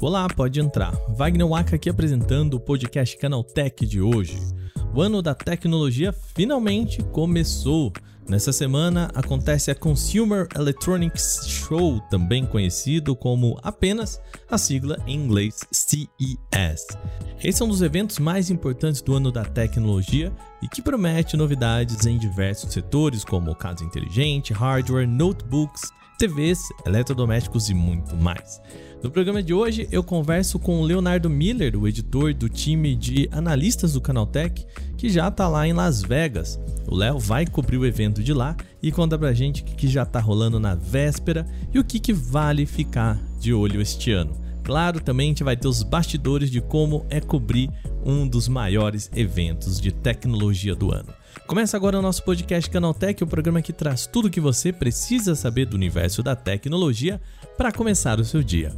Olá, pode entrar. Wagner Waka aqui apresentando o podcast Canaltech de hoje. O ano da tecnologia finalmente começou. Nessa semana acontece a Consumer Electronics Show, também conhecido como apenas a sigla em inglês CES. Esse é um dos eventos mais importantes do ano da tecnologia e que promete novidades em diversos setores, como casa inteligente, hardware, notebooks, TVs, eletrodomésticos e muito mais. No programa de hoje eu converso com o Leonardo Miller, o editor do time de analistas do Canaltech, que já está lá em Las Vegas. O Léo vai cobrir o evento de lá e conta pra gente o que já está rolando na véspera e o que, que vale ficar de olho este ano. Claro, também a gente vai ter os bastidores de como é cobrir um dos maiores eventos de tecnologia do ano. Começa agora o nosso podcast Canaltech, o programa que traz tudo o que você precisa saber do universo da tecnologia para começar o seu dia.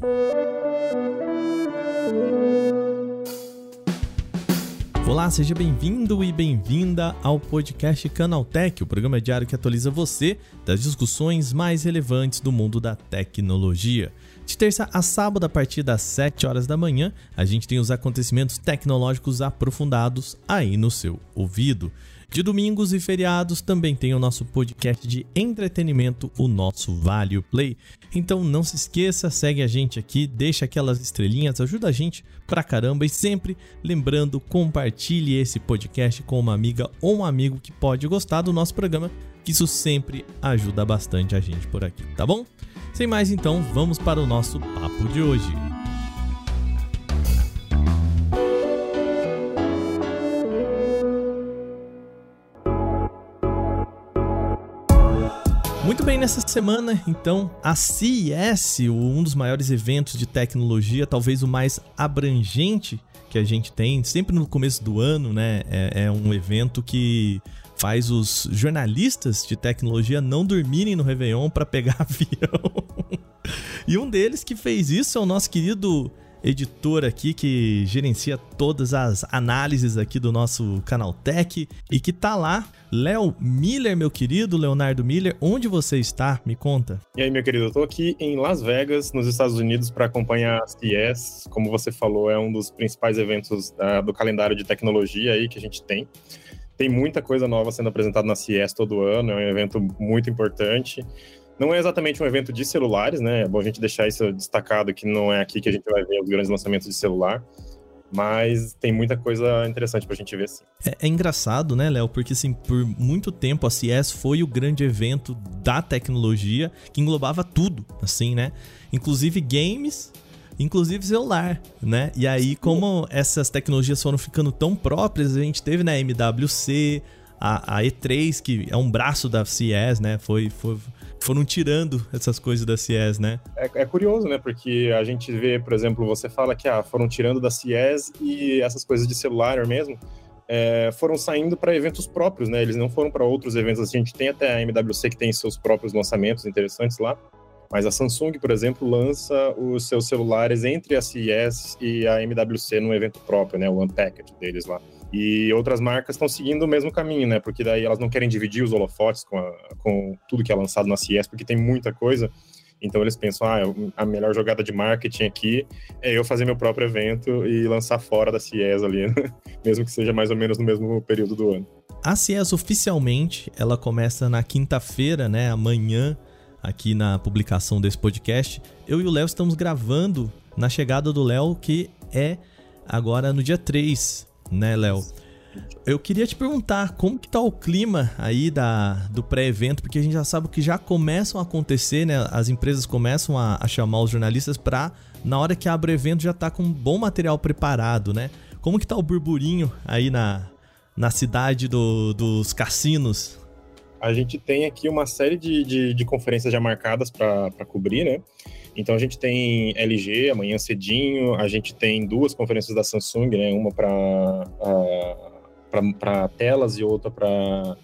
Olá, seja bem-vindo e bem-vinda ao podcast Canaltech, o programa diário que atualiza você das discussões mais relevantes do mundo da tecnologia. De terça a sábado, a partir das 7 horas da manhã, a gente tem os acontecimentos tecnológicos aprofundados aí no seu ouvido. De domingos e feriados também tem o nosso podcast de entretenimento, o nosso Vale Play. Então não se esqueça, segue a gente aqui, deixa aquelas estrelinhas, ajuda a gente pra caramba e sempre lembrando, compartilhe esse podcast com uma amiga ou um amigo que pode gostar do nosso programa, que isso sempre ajuda bastante a gente por aqui, tá bom? Sem mais então, vamos para o nosso papo de hoje. Bem, nessa semana, então, a CES, um dos maiores eventos de tecnologia, talvez o mais abrangente que a gente tem, sempre no começo do ano, né? É, é um evento que faz os jornalistas de tecnologia não dormirem no Réveillon para pegar avião. e um deles que fez isso é o nosso querido editor aqui que gerencia todas as análises aqui do nosso canal Tech e que tá lá. Léo Miller, meu querido, Leonardo Miller, onde você está? Me conta. E aí, meu querido, eu tô aqui em Las Vegas, nos Estados Unidos, para acompanhar a CES. Como você falou, é um dos principais eventos uh, do calendário de tecnologia aí que a gente tem. Tem muita coisa nova sendo apresentada na CES todo ano, é um evento muito importante. Não é exatamente um evento de celulares, né? É bom a gente deixar isso destacado que não é aqui que a gente vai ver os grandes lançamentos de celular. Mas tem muita coisa interessante pra gente ver, sim. É, é engraçado, né, Léo? Porque, assim, por muito tempo a CES foi o grande evento da tecnologia que englobava tudo, assim, né? Inclusive games, inclusive celular, né? E aí, como essas tecnologias foram ficando tão próprias, a gente teve na né, MWC, a, a E3, que é um braço da CES, né? Foi, foi, foram tirando essas coisas da CIES, né? É, é, curioso, né? Porque a gente vê, por exemplo, você fala que ah, foram tirando da CIES e essas coisas de celular mesmo é, foram saindo para eventos próprios, né? Eles não foram para outros eventos. A gente tem até a MWC que tem seus próprios lançamentos interessantes lá. Mas a Samsung, por exemplo, lança os seus celulares entre a CES e a MWC num evento próprio, né? O Unpacked deles lá. E outras marcas estão seguindo o mesmo caminho, né? Porque daí elas não querem dividir os holofotes com, a, com tudo que é lançado na CES, porque tem muita coisa. Então eles pensam, ah, a melhor jogada de marketing aqui é eu fazer meu próprio evento e lançar fora da CES ali, né? mesmo que seja mais ou menos no mesmo período do ano. A CES oficialmente, ela começa na quinta-feira, né, amanhã, aqui na publicação desse podcast. Eu e o Léo estamos gravando na chegada do Léo, que é agora no dia 3 né, Léo? Eu queria te perguntar como que tá o clima aí da, do pré-evento, porque a gente já sabe que já começam a acontecer, né? As empresas começam a, a chamar os jornalistas para na hora que abre o evento já tá com bom material preparado, né? Como que tá o burburinho aí na, na cidade do, dos cassinos? A gente tem aqui uma série de, de, de conferências já marcadas para cobrir, né? Então a gente tem LG amanhã cedinho, a gente tem duas conferências da Samsung, né? Uma para telas e outra para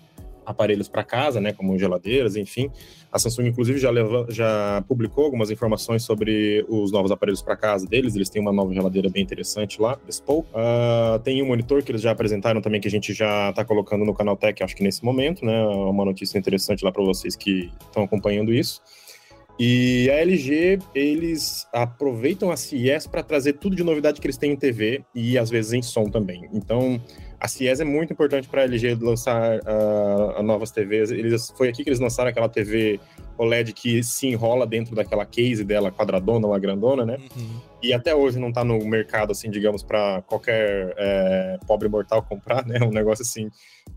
aparelhos para casa, né, como geladeiras, enfim. A Samsung, inclusive, já, leva, já publicou algumas informações sobre os novos aparelhos para casa deles. Eles têm uma nova geladeira bem interessante lá, Bespoke. Uh, tem um monitor que eles já apresentaram também, que a gente já está colocando no canal Tech, acho que nesse momento, né? Uma notícia interessante lá para vocês que estão acompanhando isso. E a LG, eles aproveitam a CES para trazer tudo de novidade que eles têm em TV e às vezes em som também. Então, a CES é muito importante para a LG lançar uh, novas TVs. Eles, foi aqui que eles lançaram aquela TV OLED que se enrola dentro daquela case dela, quadradona, uma grandona, né? Uhum. E até hoje não está no mercado, assim, digamos, para qualquer é, pobre mortal comprar, né? Um negócio assim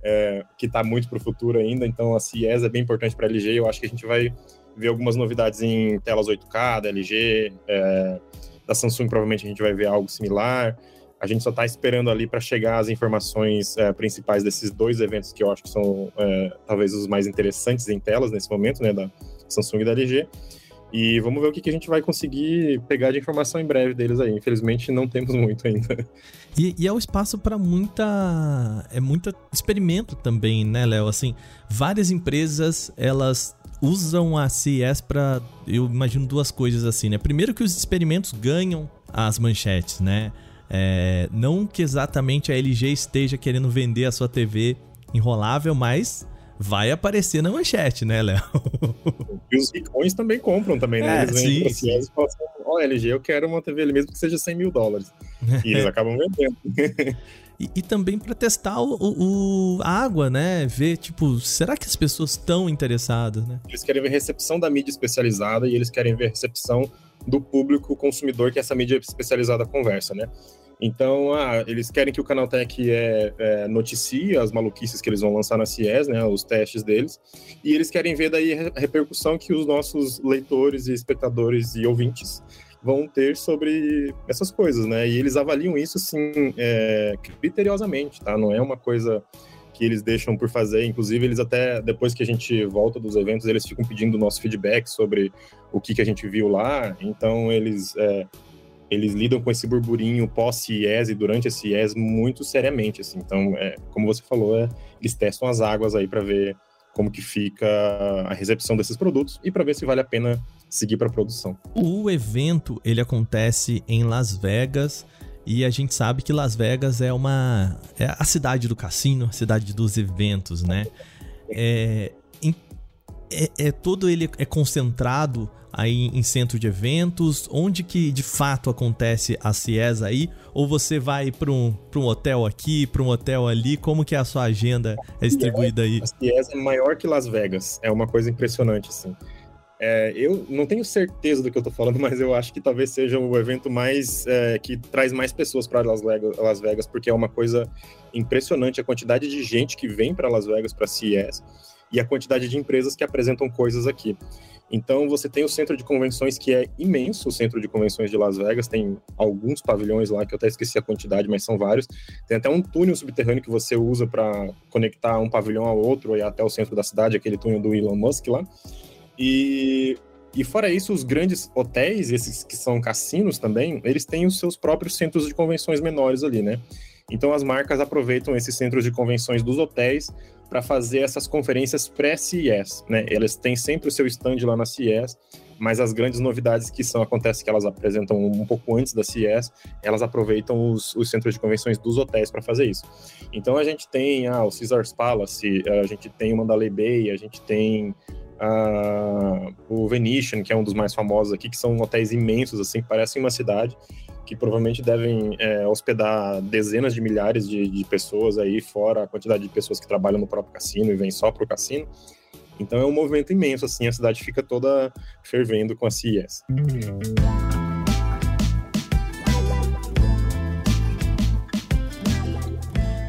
é, que está muito para o futuro ainda. Então, a CES é bem importante para a LG. Eu acho que a gente vai ver algumas novidades em telas 8K da LG, é, da Samsung provavelmente a gente vai ver algo similar. A gente só está esperando ali para chegar as informações é, principais desses dois eventos que eu acho que são é, talvez os mais interessantes em telas nesse momento, né, da Samsung e da LG. E vamos ver o que, a gente vai conseguir pegar de informação em breve deles aí. Infelizmente não temos muito ainda. E, e é o espaço para muita é muito experimento também, né, Léo? Assim, várias empresas elas usam a CES para, eu imagino duas coisas assim, né? Primeiro que os experimentos ganham as manchetes, né? É, não que exatamente a LG esteja querendo vender a sua TV enrolável, mas vai aparecer na manchete, né, Léo? E os ricões também compram também, né? É, eles vêm pra CES e falam assim, ó, oh, LG, eu quero uma TV mesmo que seja 100 mil dólares. E eles acabam vendendo. E, e também para testar o, o, a água, né? Ver, tipo, será que as pessoas estão interessadas, né? Eles querem ver recepção da mídia especializada e eles querem ver recepção do público consumidor que essa mídia especializada conversa, né? Então, ah, eles querem que o Canaltech é, é, noticie as maluquices que eles vão lançar na CIES, né, os testes deles, e eles querem ver daí a repercussão que os nossos leitores e espectadores e ouvintes vão ter sobre essas coisas, né? E eles avaliam isso, assim, é, criteriosamente, tá? Não é uma coisa que eles deixam por fazer. Inclusive, eles até, depois que a gente volta dos eventos, eles ficam pedindo nosso feedback sobre o que, que a gente viu lá. Então, eles, é, eles lidam com esse burburinho pós-CIES e durante a CIES muito seriamente, assim. Então, é, como você falou, é, eles testam as águas aí para ver como que fica a recepção desses produtos e para ver se vale a pena seguir para produção. O evento ele acontece em Las Vegas e a gente sabe que Las Vegas é uma é a cidade do cassino, a cidade dos eventos, né? É, é, é todo ele é concentrado aí em centro de eventos? Onde que de fato acontece a CIES aí? Ou você vai para um, um hotel aqui, para um hotel ali? Como que é a sua agenda é distribuída aí? A CIES é maior que Las Vegas. É uma coisa impressionante, assim. É, eu não tenho certeza do que eu tô falando, mas eu acho que talvez seja o evento mais é, que traz mais pessoas para Las Las Vegas, porque é uma coisa impressionante a quantidade de gente que vem para Las Vegas para CES e a quantidade de empresas que apresentam coisas aqui. Então você tem o centro de convenções que é imenso, o centro de convenções de Las Vegas tem alguns pavilhões lá que eu até esqueci a quantidade, mas são vários. Tem até um túnel subterrâneo que você usa para conectar um pavilhão ao outro e até o centro da cidade, aquele túnel do Elon Musk lá. E, e fora isso, os grandes hotéis, esses que são cassinos também, eles têm os seus próprios centros de convenções menores ali, né? Então as marcas aproveitam esses centros de convenções dos hotéis para fazer essas conferências pré-CES, né? Eles têm sempre o seu stand lá na CES, mas as grandes novidades que são acontece que elas apresentam um pouco antes da CES, elas aproveitam os, os centros de convenções dos hotéis para fazer isso. Então a gente tem ah, o Caesars Palace, a gente tem o Mandalay Bay, a gente tem uh, o Venetian, que é um dos mais famosos aqui, que são hotéis imensos, assim, que parecem uma cidade, que provavelmente devem é, hospedar dezenas de milhares de, de, pessoas aí, fora a quantidade de pessoas que trabalham no próprio cassino e vêm só para o cassino. Então é um movimento imenso, assim, a cidade fica toda fervendo com a CES.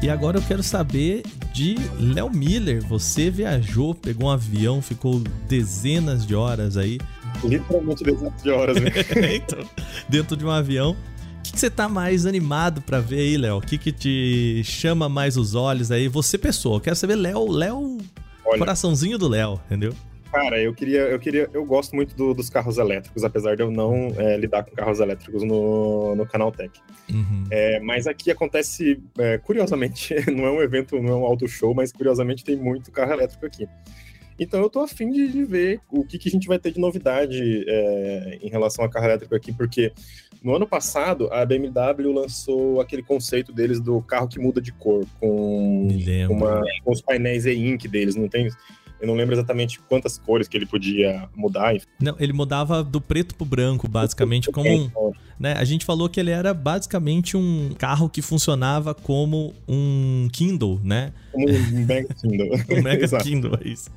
E agora eu quero saber de Léo Miller. Você viajou, pegou um avião, ficou dezenas de horas aí. Literalmente dezenas de horas, né? então, dentro de um avião. O que, que você tá mais animado para ver aí, Léo? O que, que te chama mais os olhos aí? Você, pessoa, eu quero saber, Léo, Léo, coraçãozinho do Léo, entendeu? Cara, eu queria, eu queria, eu gosto muito do, dos carros elétricos, apesar de eu não é, lidar com carros elétricos no, no Canaltech. Uhum. É, mas aqui acontece, é, curiosamente, não é um evento, não é um auto show, mas curiosamente tem muito carro elétrico aqui. Então eu tô afim de, de ver o que, que a gente vai ter de novidade é, em relação a carro elétrico aqui, porque no ano passado a BMW lançou aquele conceito deles do carro que muda de cor, com, uma, com os painéis e-ink deles, não tem eu não lembro exatamente quantas cores que ele podia mudar. Não, ele mudava do preto pro branco, basicamente, como um. Né, a gente falou que ele era basicamente um carro que funcionava como um Kindle, né? Como um Mega Kindle. um Mega Kindle, é isso.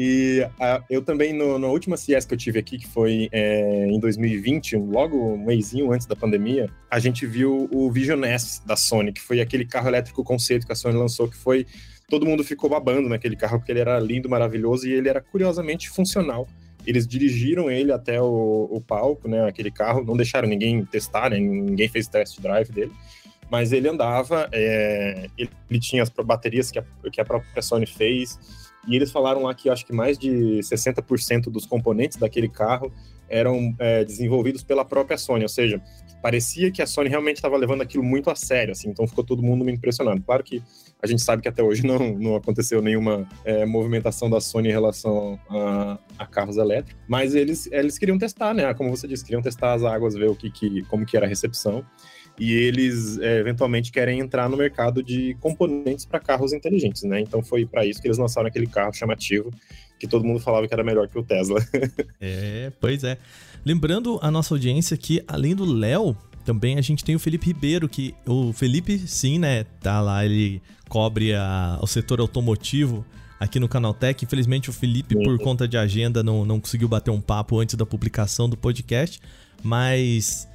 E uh, eu também, no, na última CS que eu tive aqui, que foi é, em 2020, logo um mêsinho antes da pandemia, a gente viu o Vision S da Sony, que foi aquele carro elétrico conceito que a Sony lançou, que foi todo mundo ficou babando naquele carro porque ele era lindo, maravilhoso e ele era curiosamente funcional. Eles dirigiram ele até o, o palco, né? Aquele carro, não deixaram ninguém testar, né, ninguém fez test drive dele, mas ele andava, é, ele, ele, tinha as baterias que a, que a própria Sony fez, e eles falaram lá que acho que mais de 60% dos componentes daquele carro eram é, desenvolvidos pela própria Sony, ou seja, parecia que a Sony realmente estava levando aquilo muito a sério, assim, então ficou todo mundo muito impressionado. Claro que a gente sabe que até hoje não, não aconteceu nenhuma é, movimentação da Sony em relação a, a, carros elétricos, mas eles, eles queriam testar, né? Como você disse, queriam testar as águas, ver o que, que como que era a recepção. E eles é, eventualmente querem entrar no mercado de componentes para carros inteligentes, né? Então foi para isso que eles lançaram aquele carro chamativo que todo mundo falava que era melhor que o Tesla. é, pois é. Lembrando a nossa audiência que, além do Léo, também a gente tem o Felipe Ribeiro, que o Felipe, sim, né, tá lá, ele cobre a, o setor automotivo aqui no Canaltech. Infelizmente o Felipe, sim. por conta de agenda, não, não conseguiu bater um papo antes da publicação do podcast, mas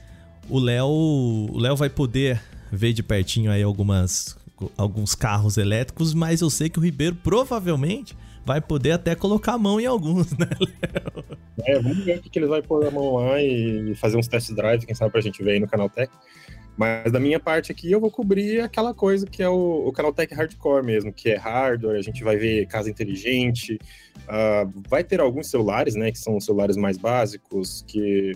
o Léo, o Léo vai poder ver de pertinho aí algumas alguns carros elétricos, mas eu sei que o Ribeiro provavelmente vai poder até colocar a mão em alguns, né, Léo? É, vamos ver o que ele vai pôr a mão lá e fazer uns test drive, quem sabe pra gente ver aí no canal Tech. Mas da minha parte aqui eu vou cobrir aquela coisa que é o, o Tech Hardcore mesmo, que é hardware, a gente vai ver casa inteligente, uh, vai ter alguns celulares, né, que são os celulares mais básicos, que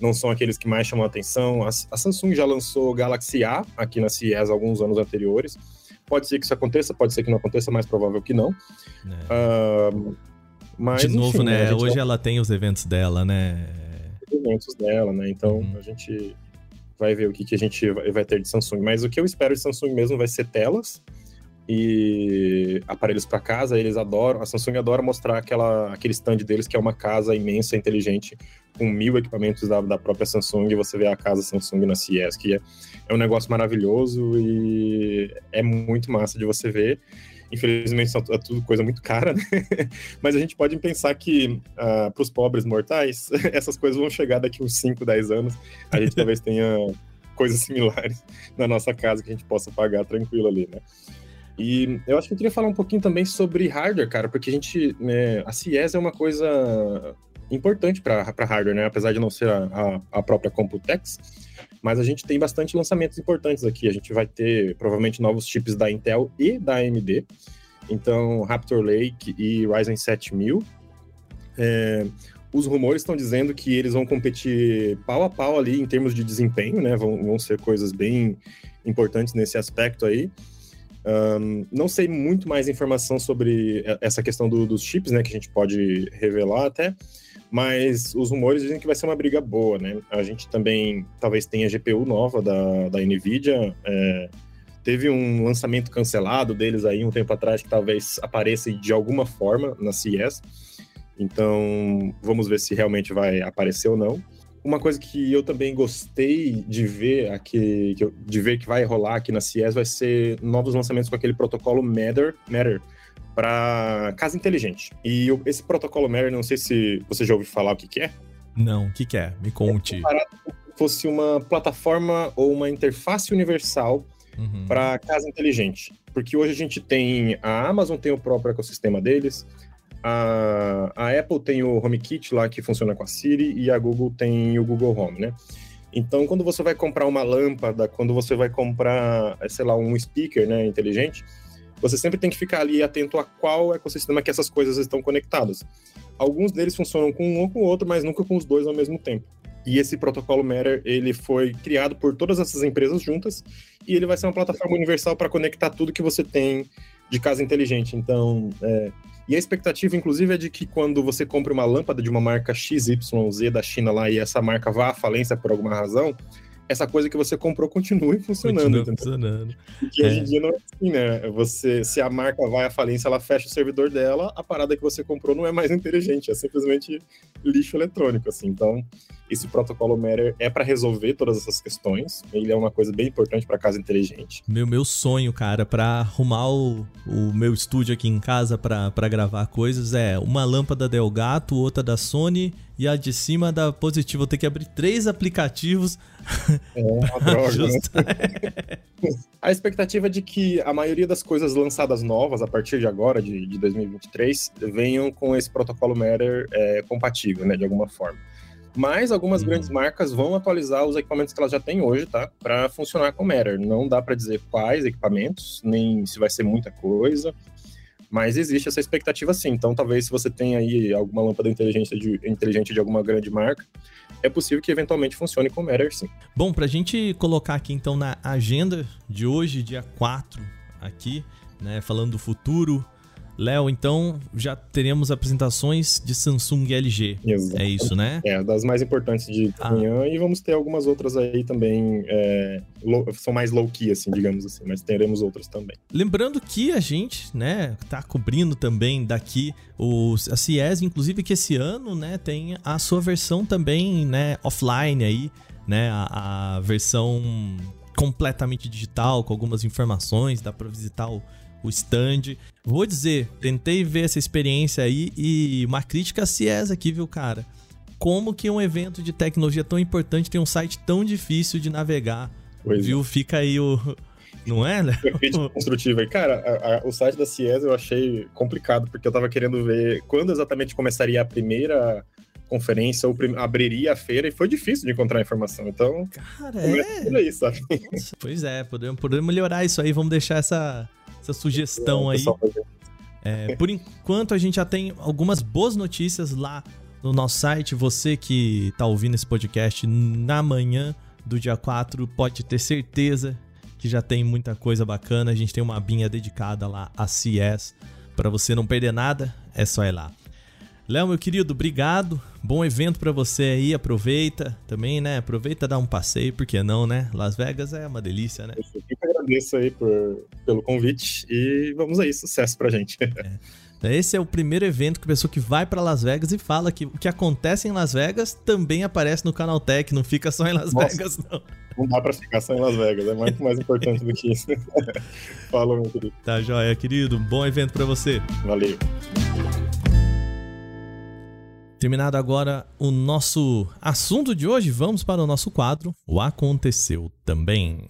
não são aqueles que mais chamam a atenção. A, a Samsung já lançou o Galaxy A aqui na CES alguns anos anteriores, Pode ser que isso aconteça, pode ser que não aconteça, mais provável que não. É. Uh, mas, De novo, enfim, né? Hoje ela tem os eventos dela, né? Os eventos dela, né? Então uhum. a gente vai ver o que, que a gente vai ter de Samsung. Mas o que eu espero de Samsung mesmo vai ser telas e aparelhos para casa. Eles adoram, a Samsung adora mostrar aquela, aquele stand deles que é uma casa imensa, inteligente, com mil equipamentos da, da própria Samsung. E você vê a casa Samsung na CES, que é é um negócio maravilhoso e é muito massa de você ver. Infelizmente, é tudo coisa muito cara, né? Mas a gente pode pensar que, uh, ah, para os pobres mortais, essas coisas vão chegar daqui uns 5, 10 anos. A gente talvez tenha coisas similares na nossa casa que a gente possa pagar tranquilo ali, né? E eu acho que eu queria falar um pouquinho também sobre hardware, cara, porque a gente. Né, a CIES é uma coisa importante para hardware, né? Apesar de não ser a, a, a própria Computex mas a gente tem bastante lançamentos importantes aqui. A gente vai ter provavelmente novos chips da Intel e da AMD. Então, Raptor Lake e Ryzen 7000. É, os rumores estão dizendo que eles vão competir pau a pau ali em termos de desempenho, né? Vão, vão ser coisas bem importantes nesse aspecto aí. Um, não sei muito mais informação sobre essa questão do, dos chips, né? Que a gente pode revelar até mas os rumores dizem que vai ser uma briga boa, né? A gente também talvez tenha GPU nova da, da NVIDIA. É, teve um lançamento cancelado deles aí um tempo atrás que talvez apareça de alguma forma na CES. Então, vamos ver se realmente vai aparecer ou não. Uma coisa que eu também gostei de ver aqui, de ver que vai rolar aqui na CES vai ser novos lançamentos com aquele protocolo Matter, Matter para casa inteligente. E esse protocolo Matter, não sei se você já ouviu falar o que, que é. Não, o que, que é? Me conte. É fosse uma plataforma ou uma interface universal uhum. para casa inteligente. Porque hoje a gente tem a Amazon tem o próprio ecossistema deles, a, a Apple tem o HomeKit lá que funciona com a Siri e a Google tem o Google Home, né? Então, quando você vai comprar uma lâmpada, quando você vai comprar, sei lá, um speaker, né, inteligente, você sempre tem que ficar ali atento a qual ecossistema que essas coisas estão conectadas. Alguns deles funcionam com um ou com o outro, mas nunca com os dois ao mesmo tempo. E esse protocolo Matter, ele foi criado por todas essas empresas juntas e ele vai ser uma plataforma universal para conectar tudo que você tem de casa inteligente. Então, é... e a expectativa, inclusive, é de que quando você compre uma lâmpada de uma marca XYZ da China lá e essa marca vá à falência por alguma razão, essa coisa que você comprou continue funcionando. Continua funcionando. Porque é. hoje em dia não é assim, né? Você, se a marca vai à falência, ela fecha o servidor dela, a parada que você comprou não é mais inteligente, é simplesmente lixo eletrônico, assim. Então, esse protocolo Matter é para resolver todas essas questões. Ele é uma coisa bem importante para casa inteligente. Meu meu sonho, cara, para arrumar o, o meu estúdio aqui em casa para gravar coisas é uma lâmpada da Elgato, outra da Sony e a de cima da Positivo. Eu tenho que abrir três aplicativos. É uma droga, né? A expectativa é de que a maioria das coisas lançadas novas a partir de agora, de, de 2023, venham com esse protocolo Matter é, compatível, né, de alguma forma. Mas algumas uhum. grandes marcas vão atualizar os equipamentos que elas já têm hoje, tá? Para funcionar com Matter. Não dá para dizer quais equipamentos, nem se vai ser muita coisa. Mas existe essa expectativa sim. Então, talvez se você tem aí alguma lâmpada inteligente de, inteligente de alguma grande marca, é possível que eventualmente funcione com Matter sim. Bom, para a gente colocar aqui então na agenda de hoje, dia 4, aqui, né, falando do futuro, Léo, então já teremos apresentações de Samsung e LG. Exato. É isso, né? É, das mais importantes de ah. manhã e vamos ter algumas outras aí também, é, low, são mais low-key, assim, digamos assim, mas teremos outras também. Lembrando que a gente, né, tá cobrindo também daqui os, a CIES, inclusive que esse ano, né, tem a sua versão também, né, offline aí, né, a, a versão completamente digital, com algumas informações, dá para visitar o o stand. Vou dizer, tentei ver essa experiência aí e uma crítica a CIES aqui, viu, cara? Como que um evento de tecnologia tão importante tem um site tão difícil de navegar? Pois viu? É. Fica aí o. Não é, né? construtiva. E, cara, a, a, o site da CIES eu achei complicado, porque eu tava querendo ver quando exatamente começaria a primeira conferência ou abriria a feira e foi difícil de encontrar informação. Então, cara, é. Aí, sabe? Pois é, podemos, podemos melhorar isso aí. Vamos deixar essa, essa sugestão aí. É, por enquanto, a gente já tem algumas boas notícias lá no nosso site. Você que está ouvindo esse podcast na manhã do dia 4 pode ter certeza que já tem muita coisa bacana. A gente tem uma abinha dedicada lá a CS. Para você não perder nada, é só ir lá. Léo, meu querido, obrigado. Bom evento para você aí. Aproveita também, né? Aproveita dar um passeio, por que não, né? Las Vegas é uma delícia, né? Eu que agradeço aí por, pelo convite e vamos aí, sucesso pra gente. É. Esse é o primeiro evento que a pessoa que vai para Las Vegas e fala que o que acontece em Las Vegas também aparece no Canal Tech, não fica só em Las Nossa, Vegas, não. Não dá para ficar só em Las Vegas, é muito mais importante do que isso. Falou, meu querido. Tá joia, querido. Bom evento para você. Valeu. Terminado agora o nosso assunto de hoje, vamos para o nosso quadro O Aconteceu Também.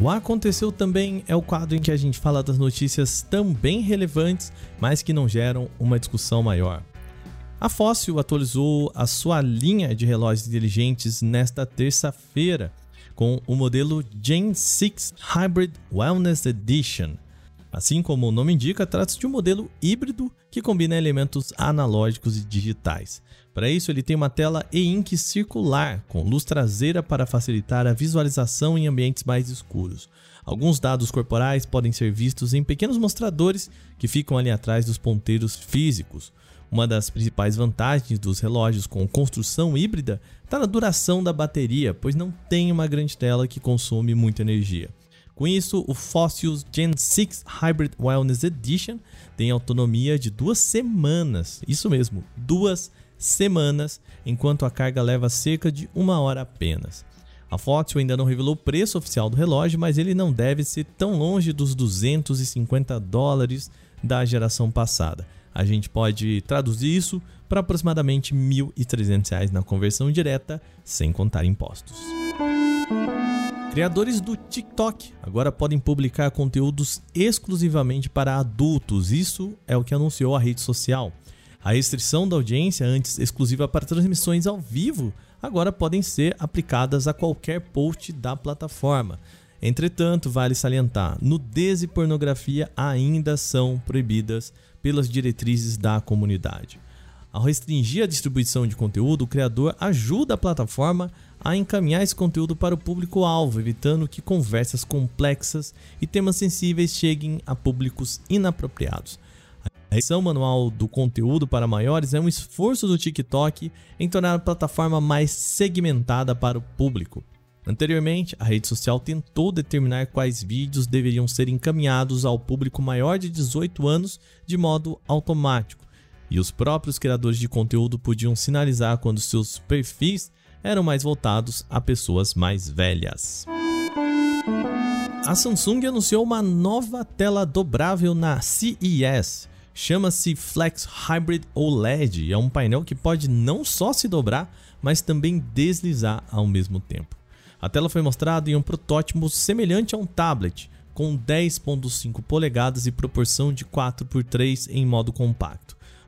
O Aconteceu Também é o quadro em que a gente fala das notícias também relevantes, mas que não geram uma discussão maior. A Fóssil atualizou a sua linha de relógios inteligentes nesta terça-feira com o modelo Gen 6 Hybrid Wellness Edition. Assim como o nome indica, trata-se de um modelo híbrido que combina elementos analógicos e digitais. Para isso, ele tem uma tela e-ink circular com luz traseira para facilitar a visualização em ambientes mais escuros. Alguns dados corporais podem ser vistos em pequenos mostradores que ficam ali atrás dos ponteiros físicos. Uma das principais vantagens dos relógios com construção híbrida está na duração da bateria, pois não tem uma grande tela que consome muita energia. Com isso, o Fossils Gen 6 Hybrid Wellness Edition tem autonomia de duas semanas, isso mesmo, duas semanas, enquanto a carga leva cerca de uma hora apenas. A Fossil ainda não revelou o preço oficial do relógio, mas ele não deve ser tão longe dos 250 dólares da geração passada. A gente pode traduzir isso para aproximadamente R$ 1.300 na conversão direta, sem contar impostos. Criadores do TikTok agora podem publicar conteúdos exclusivamente para adultos. Isso é o que anunciou a rede social. A restrição da audiência, antes exclusiva para transmissões ao vivo, agora podem ser aplicadas a qualquer post da plataforma. Entretanto, vale salientar, nudez e pornografia ainda são proibidas pelas diretrizes da comunidade. Ao restringir a distribuição de conteúdo, o criador ajuda a plataforma a encaminhar esse conteúdo para o público-alvo, evitando que conversas complexas e temas sensíveis cheguem a públicos inapropriados. A edição manual do conteúdo para maiores é um esforço do TikTok em tornar a plataforma mais segmentada para o público. Anteriormente, a rede social tentou determinar quais vídeos deveriam ser encaminhados ao público maior de 18 anos de modo automático, e os próprios criadores de conteúdo podiam sinalizar quando seus perfis eram mais voltados a pessoas mais velhas. A Samsung anunciou uma nova tela dobrável na CES. Chama-se Flex Hybrid OLED e é um painel que pode não só se dobrar, mas também deslizar ao mesmo tempo. A tela foi mostrada em um protótipo semelhante a um tablet, com 10.5 polegadas e proporção de 4 por 3 em modo compacto.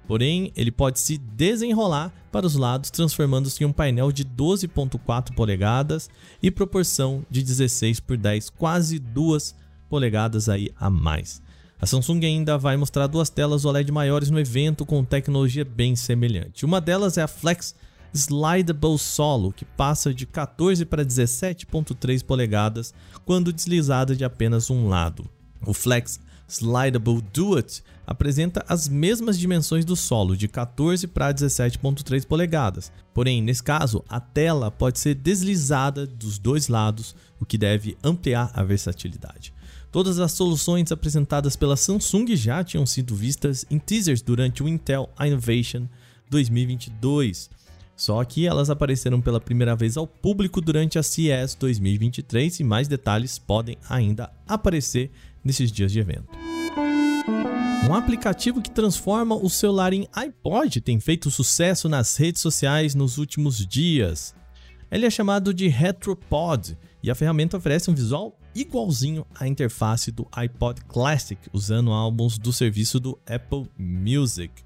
Porém, ele pode se desenrolar para os lados, transformando-se em um painel de 12.4 polegadas e proporção de 16 por 10, quase 2 polegadas aí a mais. A Samsung ainda vai mostrar duas telas OLED maiores no evento com tecnologia bem semelhante. Uma delas é a Flex Slidable Solo, que passa de 14 para 17.3 polegadas quando deslizada de apenas um lado. O Flex Slidable Duet apresenta as mesmas dimensões do solo, de 14 para 17.3 polegadas. Porém, nesse caso, a tela pode ser deslizada dos dois lados, o que deve ampliar a versatilidade. Todas as soluções apresentadas pela Samsung já tinham sido vistas em teasers durante o Intel Innovation 2022. Só que elas apareceram pela primeira vez ao público durante a CES 2023 e mais detalhes podem ainda aparecer nesses dias de evento. Um aplicativo que transforma o celular em iPod tem feito sucesso nas redes sociais nos últimos dias. Ele é chamado de Retropod e a ferramenta oferece um visual igualzinho à interface do iPod Classic, usando álbuns do serviço do Apple Music.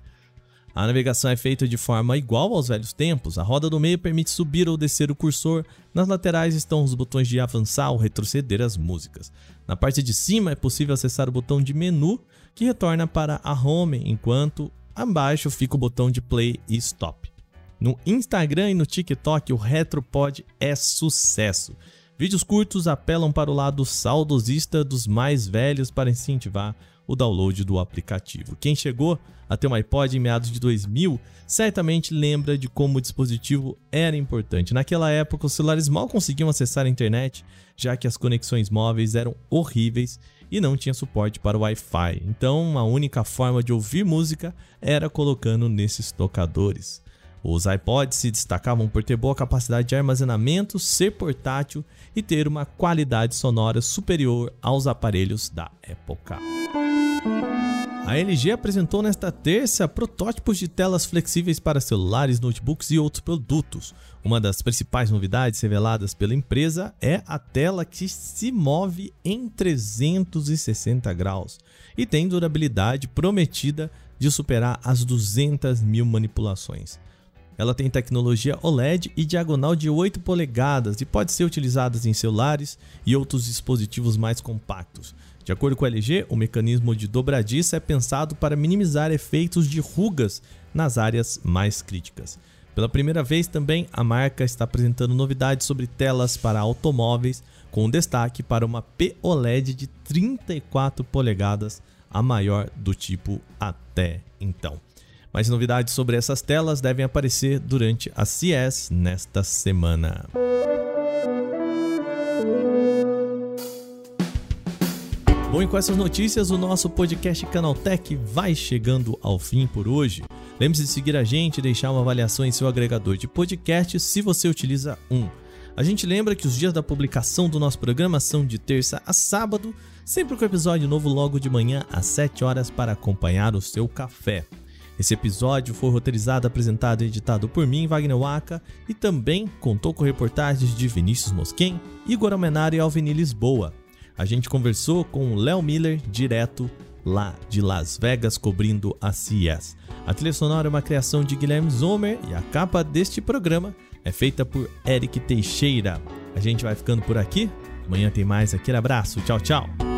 A navegação é feita de forma igual aos velhos tempos. A roda do meio permite subir ou descer o cursor. Nas laterais estão os botões de avançar ou retroceder as músicas. Na parte de cima é possível acessar o botão de menu, que retorna para a home, enquanto abaixo fica o botão de play e stop. No Instagram e no TikTok, o Retropod é sucesso. Vídeos curtos apelam para o lado saudosista dos mais velhos para incentivar o download do aplicativo. Quem chegou a ter um iPod em meados de 2000 certamente lembra de como o dispositivo era importante. Naquela época, os celulares mal conseguiam acessar a internet, já que as conexões móveis eram horríveis e não tinha suporte para o Wi-Fi. Então, a única forma de ouvir música era colocando nesses tocadores. Os iPods se destacavam por ter boa capacidade de armazenamento, ser portátil e ter uma qualidade sonora superior aos aparelhos da época. A LG apresentou nesta terça protótipos de telas flexíveis para celulares, notebooks e outros produtos. Uma das principais novidades reveladas pela empresa é a tela que se move em 360 graus e tem durabilidade prometida de superar as 200 mil manipulações. Ela tem tecnologia OLED e diagonal de 8 polegadas e pode ser utilizada em celulares e outros dispositivos mais compactos. De acordo com a LG, o mecanismo de dobradiça é pensado para minimizar efeitos de rugas nas áreas mais críticas. Pela primeira vez também, a marca está apresentando novidades sobre telas para automóveis, com destaque para uma POLED de 34 polegadas, a maior do tipo até então. Mais novidades sobre essas telas devem aparecer durante a CES nesta semana. Bom, e com essas notícias, o nosso podcast Canaltech vai chegando ao fim por hoje. Lembre-se de seguir a gente e deixar uma avaliação em seu agregador de podcast se você utiliza um. A gente lembra que os dias da publicação do nosso programa são de terça a sábado, sempre com episódio novo logo de manhã às 7 horas para acompanhar o seu café. Esse episódio foi roteirizado, apresentado e editado por mim, Wagner Waka, e também contou com reportagens de Vinícius Mosquen, Igor Almenari e Alvini Lisboa. A gente conversou com o Léo Miller, direto lá de Las Vegas, cobrindo a CES. A trilha sonora é uma criação de Guilherme Zomer e a capa deste programa é feita por Eric Teixeira. A gente vai ficando por aqui. Amanhã tem mais. Aquele abraço. Tchau, tchau.